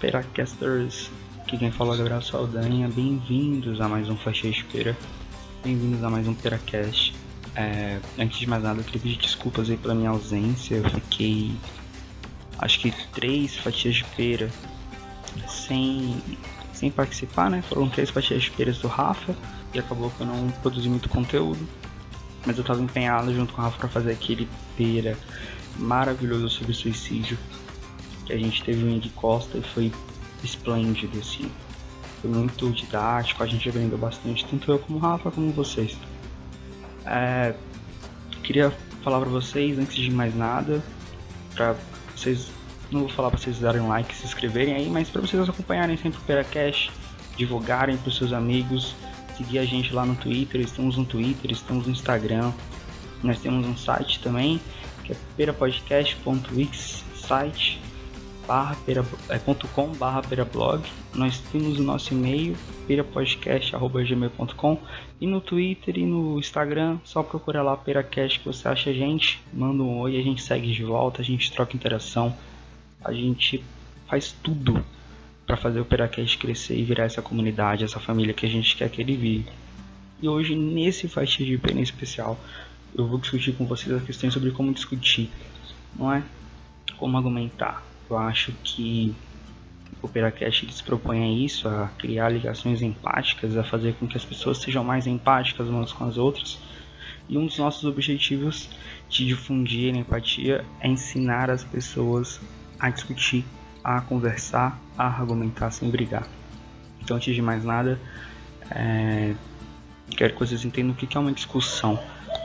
Peracasters! Aqui quem fala é Gabriel Saldanha. Bem-vindos a mais um Faixa Espera. Bem-vindos a mais um Peracast. É, antes de mais nada, eu queria pedir desculpas aí pela minha ausência. Eu fiquei, acho que três fatias de pera sem, sem participar, né? Foram três fatias de peras do Rafa e acabou que eu não produzi muito conteúdo. Mas eu estava empenhado junto com o Rafa para fazer aquele pera maravilhoso sobre suicídio a gente teve o Indy Costa e foi esplêndido, assim. Foi muito didático, a gente aprendeu bastante, tanto eu como o Rafa, como vocês. É, queria falar para vocês, antes de mais nada, para vocês, não vou falar para vocês darem like, se inscreverem aí, mas para vocês acompanharem sempre o Peracast, divulgarem para seus amigos, seguir a gente lá no Twitter, estamos no Twitter, estamos no Instagram, nós temos um site também, que é perapodcast.wix site barra é. Nós temos o nosso e-mail perapodcast.gmail.com e no Twitter e no Instagram, só procura lá Peracast que você acha a gente, manda um oi, a gente segue de volta, a gente troca interação, a gente faz tudo para fazer o Peracast crescer e virar essa comunidade, essa família que a gente quer que ele vire. E hoje, nesse Faixas de Pena especial, eu vou discutir com vocês as questões sobre como discutir, não é? Como argumentar eu acho que o Peracast se propõe a isso, a criar ligações empáticas, a fazer com que as pessoas sejam mais empáticas umas com as outras. E um dos nossos objetivos de difundir empatia é ensinar as pessoas a discutir, a conversar, a argumentar sem brigar. Então, antes de mais nada, é... quero que vocês entendam o que é uma discussão,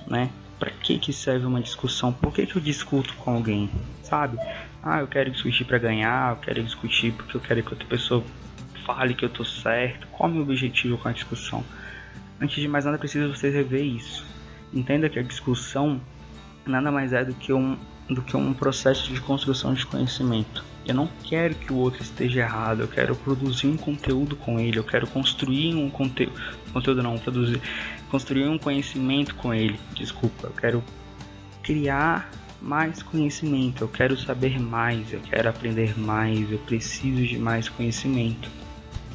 né? Para que, que serve uma discussão? Por que, que eu discuto com alguém? Sabe? Ah, eu quero discutir para ganhar, eu quero discutir porque eu quero que outra pessoa fale que eu tô certo. Qual é o meu objetivo com a discussão? Antes de mais nada, preciso você rever isso. Entenda que a discussão nada mais é do que um, do que um processo de construção de conhecimento. Eu não quero que o outro esteja errado, eu quero produzir um conteúdo com ele, eu quero construir um conteúdo, conteúdo não, produzir, construir um conhecimento com ele. Desculpa, eu quero criar mais conhecimento, eu quero saber mais, eu quero aprender mais, eu preciso de mais conhecimento.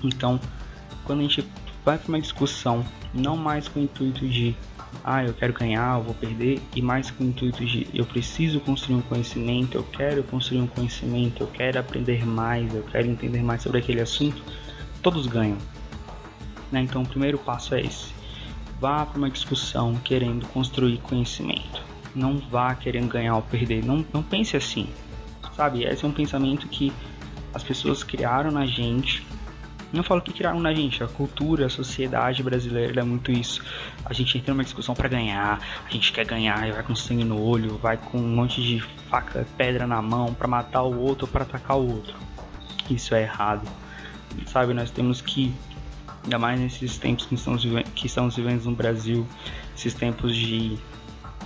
Então, quando a gente vai para uma discussão, não mais com o intuito de ah, eu quero ganhar, eu vou perder, e mais com o intuito de eu preciso construir um conhecimento, eu quero construir um conhecimento, eu quero aprender mais, eu quero entender mais sobre aquele assunto, todos ganham. Né? Então, o primeiro passo é esse: vá para uma discussão querendo construir conhecimento não vá querendo ganhar ou perder. Não, não pense assim, sabe? Esse é um pensamento que as pessoas criaram na gente. Não falo que criaram na gente, a cultura, a sociedade brasileira é muito isso. A gente entra numa discussão para ganhar, a gente quer ganhar e vai com sangue no olho, vai com um monte de faca, pedra na mão para matar o outro ou para atacar o outro. Isso é errado. Sabe, nós temos que ainda mais nesses tempos que estamos vivendo, que estamos vivendo no Brasil, esses tempos de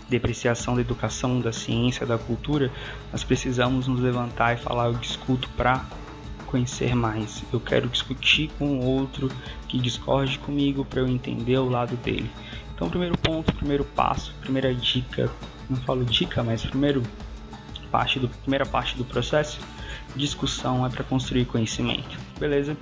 depreciação da educação, da ciência, da cultura, nós precisamos nos levantar e falar: eu discuto para conhecer mais. Eu quero discutir com outro que discorde comigo para eu entender o lado dele. Então, primeiro ponto, primeiro passo, primeira dica, não falo dica, mas primeiro parte do primeira parte do processo, discussão é para construir conhecimento. Beleza?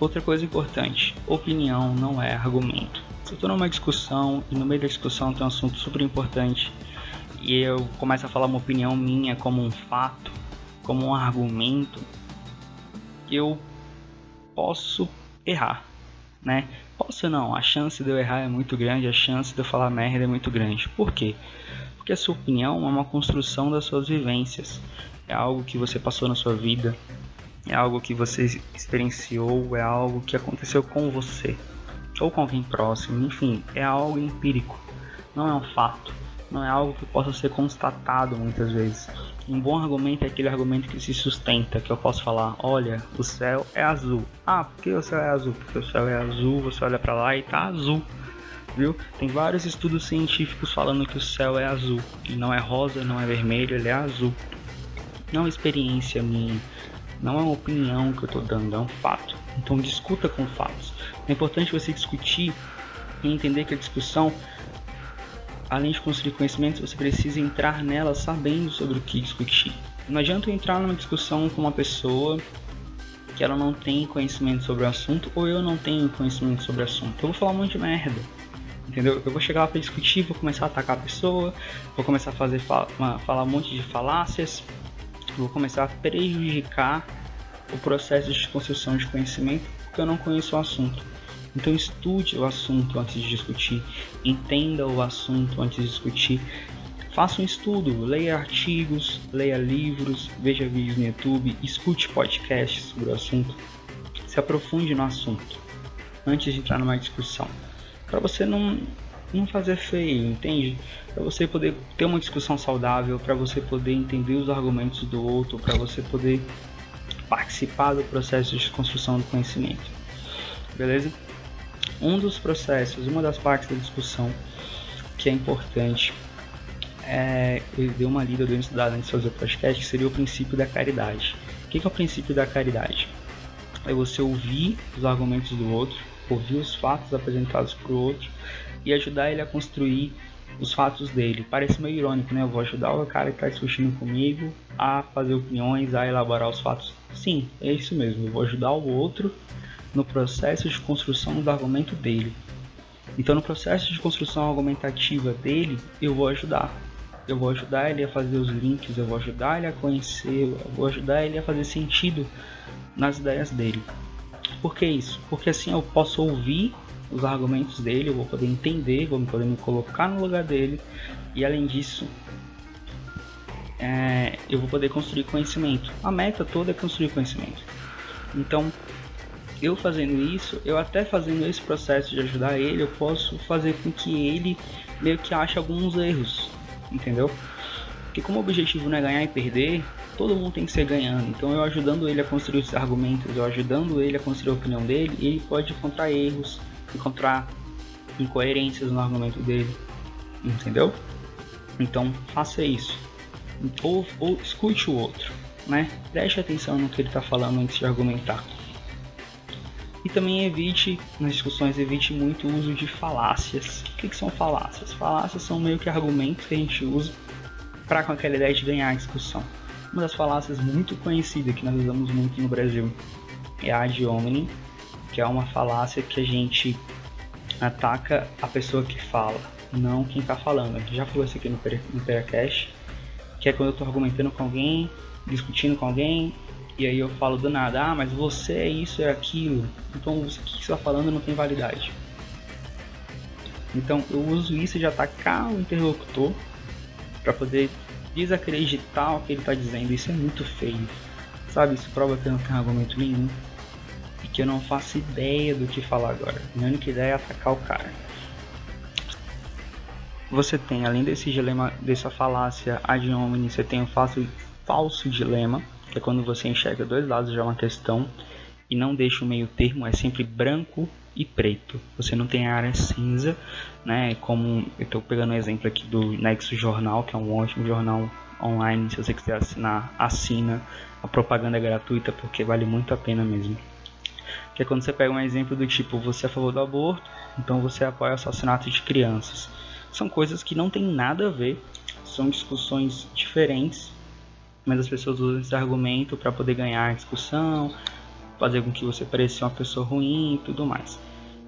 Outra coisa importante, opinião não é argumento. Eu estou numa discussão e no meio da discussão tem um assunto super importante e eu começo a falar uma opinião minha como um fato, como um argumento, eu posso errar, né? Posso não, a chance de eu errar é muito grande, a chance de eu falar merda é muito grande. Por quê? Porque a sua opinião é uma construção das suas vivências, é algo que você passou na sua vida, é algo que você experienciou, é algo que aconteceu com você ou com alguém próximo, enfim, é algo empírico, não é um fato, não é algo que possa ser constatado muitas vezes. Um bom argumento é aquele argumento que se sustenta, que eu posso falar, olha, o céu é azul. Ah, por que o céu é azul? Porque o céu é azul, você olha para lá e tá azul. Viu? Tem vários estudos científicos falando que o céu é azul. Ele não é rosa, não é vermelho, ele é azul. Não é uma experiência minha, não é uma opinião que eu estou dando, é um fato. Então discuta com fatos. É importante você discutir e entender que a discussão, além de construir conhecimento, você precisa entrar nela sabendo sobre o que discutir. Não adianta entrar numa discussão com uma pessoa que ela não tem conhecimento sobre o assunto ou eu não tenho conhecimento sobre o assunto. Eu vou falar um monte de merda. Entendeu? Eu vou chegar lá para discutir, vou começar a atacar a pessoa, vou começar a fazer falar um monte de falácias, vou começar a prejudicar o processo de construção de conhecimento porque eu não conheço o assunto. Então estude o assunto antes de discutir, entenda o assunto antes de discutir, faça um estudo, leia artigos, leia livros, veja vídeos no YouTube, escute podcasts sobre o assunto, se aprofunde no assunto antes de entrar numa discussão, para você não não fazer feio, entende? Para você poder ter uma discussão saudável, para você poder entender os argumentos do outro, para você poder participar do processo de construção do conhecimento. Beleza? Um dos processos, uma das partes da discussão que é importante, é, uma lida, eu dei antes de fazer o podcast, que seria o princípio da caridade. O que é o princípio da caridade? É você ouvir os argumentos do outro, ouvir os fatos apresentados para o outro e ajudar ele a construir os fatos dele. Parece meio irônico, né? Eu vou ajudar o cara que está discutindo comigo a fazer opiniões, a elaborar os fatos. Sim, é isso mesmo. Eu vou ajudar o outro no processo de construção do argumento dele. Então, no processo de construção argumentativa dele, eu vou ajudar. Eu vou ajudar ele a fazer os links, eu vou ajudar ele a conhecer, eu vou ajudar ele a fazer sentido nas ideias dele. Por que isso? Porque assim eu posso ouvir os argumentos dele, eu vou poder entender, vou poder me colocar no lugar dele e além disso é, eu vou poder construir conhecimento. A meta toda é construir conhecimento. Então, eu fazendo isso, eu até fazendo esse processo de ajudar ele, eu posso fazer com que ele meio que ache alguns erros, entendeu? Porque como o objetivo não é ganhar e perder, todo mundo tem que ser ganhando. Então eu ajudando ele a construir os argumentos, eu ajudando ele a construir a opinião dele, ele pode encontrar erros, encontrar incoerências no argumento dele, entendeu? Então faça isso. Ou, ou escute o outro, né? Preste atenção no que ele está falando antes de argumentar. E também evite, nas discussões, evite muito o uso de falácias. O que, que são falácias? Falácias são meio que argumentos que a gente usa para com aquela ideia de ganhar a discussão. Uma das falácias muito conhecidas que nós usamos muito no Brasil é a ad hominem, que é uma falácia que a gente ataca a pessoa que fala, não quem está falando. A gente já falou isso aqui no, no Peracast, que é quando eu estou argumentando com alguém, discutindo com alguém, e aí eu falo do nada, ah, mas você é isso, é aquilo, então o que você está falando não tem validade. Então eu uso isso de atacar o interlocutor para poder desacreditar o que ele está dizendo. Isso é muito feio, sabe? Isso prova que eu não tenho argumento nenhum e que eu não faço ideia do que falar agora. Minha única ideia é atacar o cara. Você tem, além desse dilema, dessa falácia ad hominem, você tem o falso, falso dilema, que é quando você enxerga dois lados de uma questão e não deixa o meio termo, é sempre branco e preto. Você não tem a área cinza, né? Como eu estou pegando o um exemplo aqui do Nexo Jornal, que é um ótimo jornal online. Se você quiser assinar, assina. A propaganda é gratuita porque vale muito a pena mesmo que é quando você pega um exemplo do tipo, você é a favor do aborto, então você apoia o assassinato de crianças. São coisas que não tem nada a ver, são discussões diferentes, mas as pessoas usam esse argumento para poder ganhar a discussão, fazer com que você pareça uma pessoa ruim e tudo mais.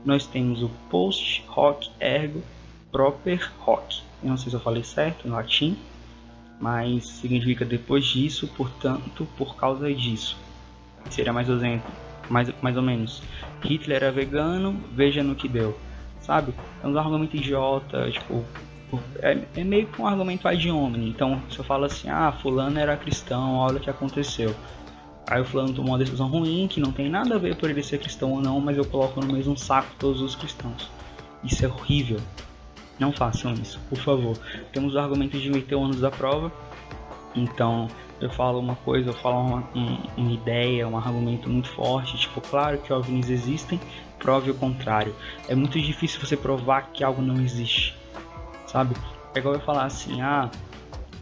Nós temos o post hoc ergo proper hoc. Eu não sei se eu falei certo em latim, mas significa depois disso, portanto, por causa disso. Seria mais exemplo, mais, mais ou menos. Hitler era vegano, veja no que deu. Sabe? É um argumento idiota, tipo. É, é meio que um argumento ad hominem. Então, se eu falo assim, ah, fulano era cristão, olha o que aconteceu. Aí o fulano tomou uma decisão ruim, que não tem nada a ver por ele ser cristão ou não, mas eu coloco no mesmo saco todos os cristãos. Isso é horrível. Não façam isso, por favor. Temos os argumentos de meter o ônus da prova. Então, eu falo uma coisa, eu falo uma, um, uma ideia, um argumento muito forte, tipo, claro que OVNIs existem, prove o contrário. É muito difícil você provar que algo não existe, sabe? É igual eu falar assim, ah,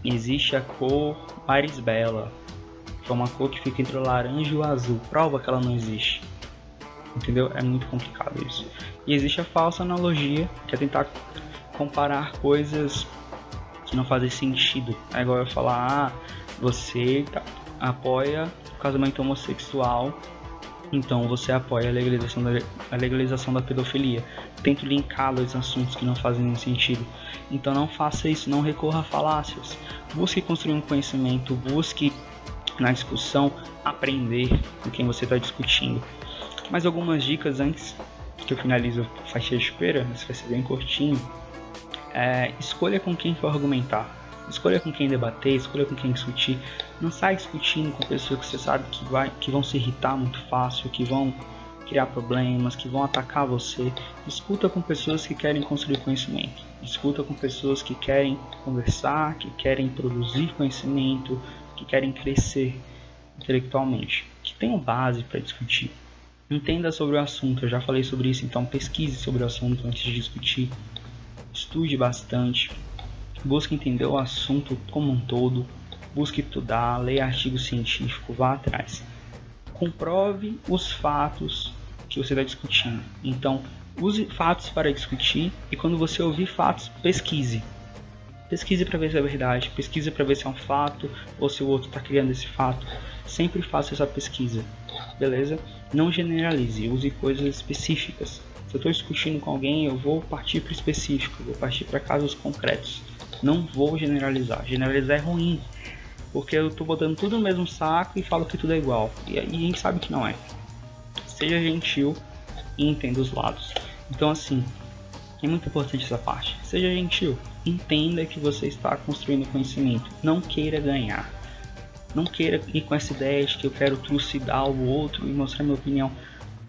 existe a cor Maris Bela, que é uma cor que fica entre o laranja e o azul. Prova que ela não existe. Entendeu? É muito complicado isso. E existe a falsa analogia, que é tentar comparar coisas que não fazem sentido. É igual eu falar, ah, você tá, apoia o casamento homossexual então você apoia a legalização da, a legalização da pedofilia. Tento linkar dois assuntos que não fazem nenhum sentido. Então não faça isso, não recorra a falácias. Busque construir um conhecimento, busque na discussão aprender com quem você está discutindo. Mais algumas dicas antes que eu finalizo a faixa de espera, isso vai ser bem curtinho. É, escolha com quem for argumentar. Escolha com quem debater, escolha com quem discutir. Não sai discutindo com pessoas que você sabe que, vai, que vão se irritar muito fácil, que vão criar problemas, que vão atacar você. Discuta com pessoas que querem construir conhecimento. Discuta com pessoas que querem conversar, que querem produzir conhecimento, que querem crescer intelectualmente, que tenham base para discutir. Entenda sobre o assunto, eu já falei sobre isso, então pesquise sobre o assunto antes de discutir. Estude bastante, busque entender o assunto como um todo, busque estudar, leia artigo científico, vá atrás. Comprove os fatos que você está discutindo. Então, use fatos para discutir e quando você ouvir fatos, pesquise. Pesquise para ver se é verdade, pesquise para ver se é um fato ou se o outro está criando esse fato. Sempre faça essa pesquisa, beleza? Não generalize, use coisas específicas. Se eu estou discutindo com alguém, eu vou partir para o específico, vou partir para casos concretos. Não vou generalizar. Generalizar é ruim, porque eu estou botando tudo no mesmo saco e falo que tudo é igual. E, a gente sabe que não é. Seja gentil e entenda os lados. Então, assim, é muito importante essa parte. Seja gentil, entenda que você está construindo conhecimento. Não queira ganhar. Não queira ir com essa ideia de que eu quero trucidar o outro e mostrar minha opinião.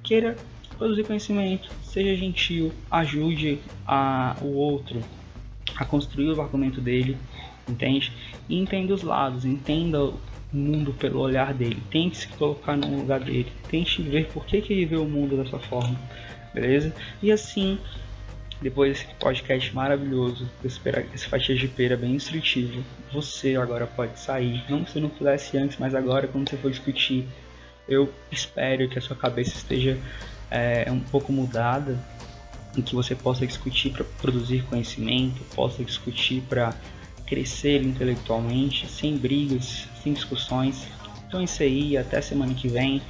Queira produzir conhecimento, seja gentil, ajude a, o outro, a construir o argumento dele, entende? E entenda os lados, entenda o mundo pelo olhar dele, tente se colocar no lugar dele, tente ver por que, que ele vê o mundo dessa forma, beleza? E assim, depois desse podcast maravilhoso, esse fatia de pera bem instrutivo, você agora pode sair, não que você não pudesse antes, mas agora quando você for discutir, eu espero que a sua cabeça esteja é, um pouco mudada em que você possa discutir para produzir conhecimento, possa discutir para crescer intelectualmente, sem brigas, sem discussões. Então é isso aí, até semana que vem.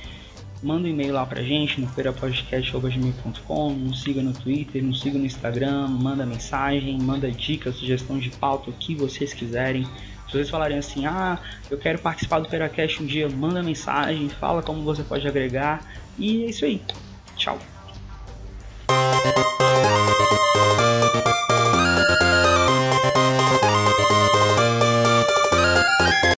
Manda um e-mail lá pra gente no feirapodcast.com, nos siga no Twitter, nos siga no Instagram, manda mensagem, manda dicas, sugestão de pauta, o que vocês quiserem. Se vocês falarem assim, ah, eu quero participar do Peracast um dia, manda mensagem, fala como você pode agregar. E é isso aí. Tchau. You.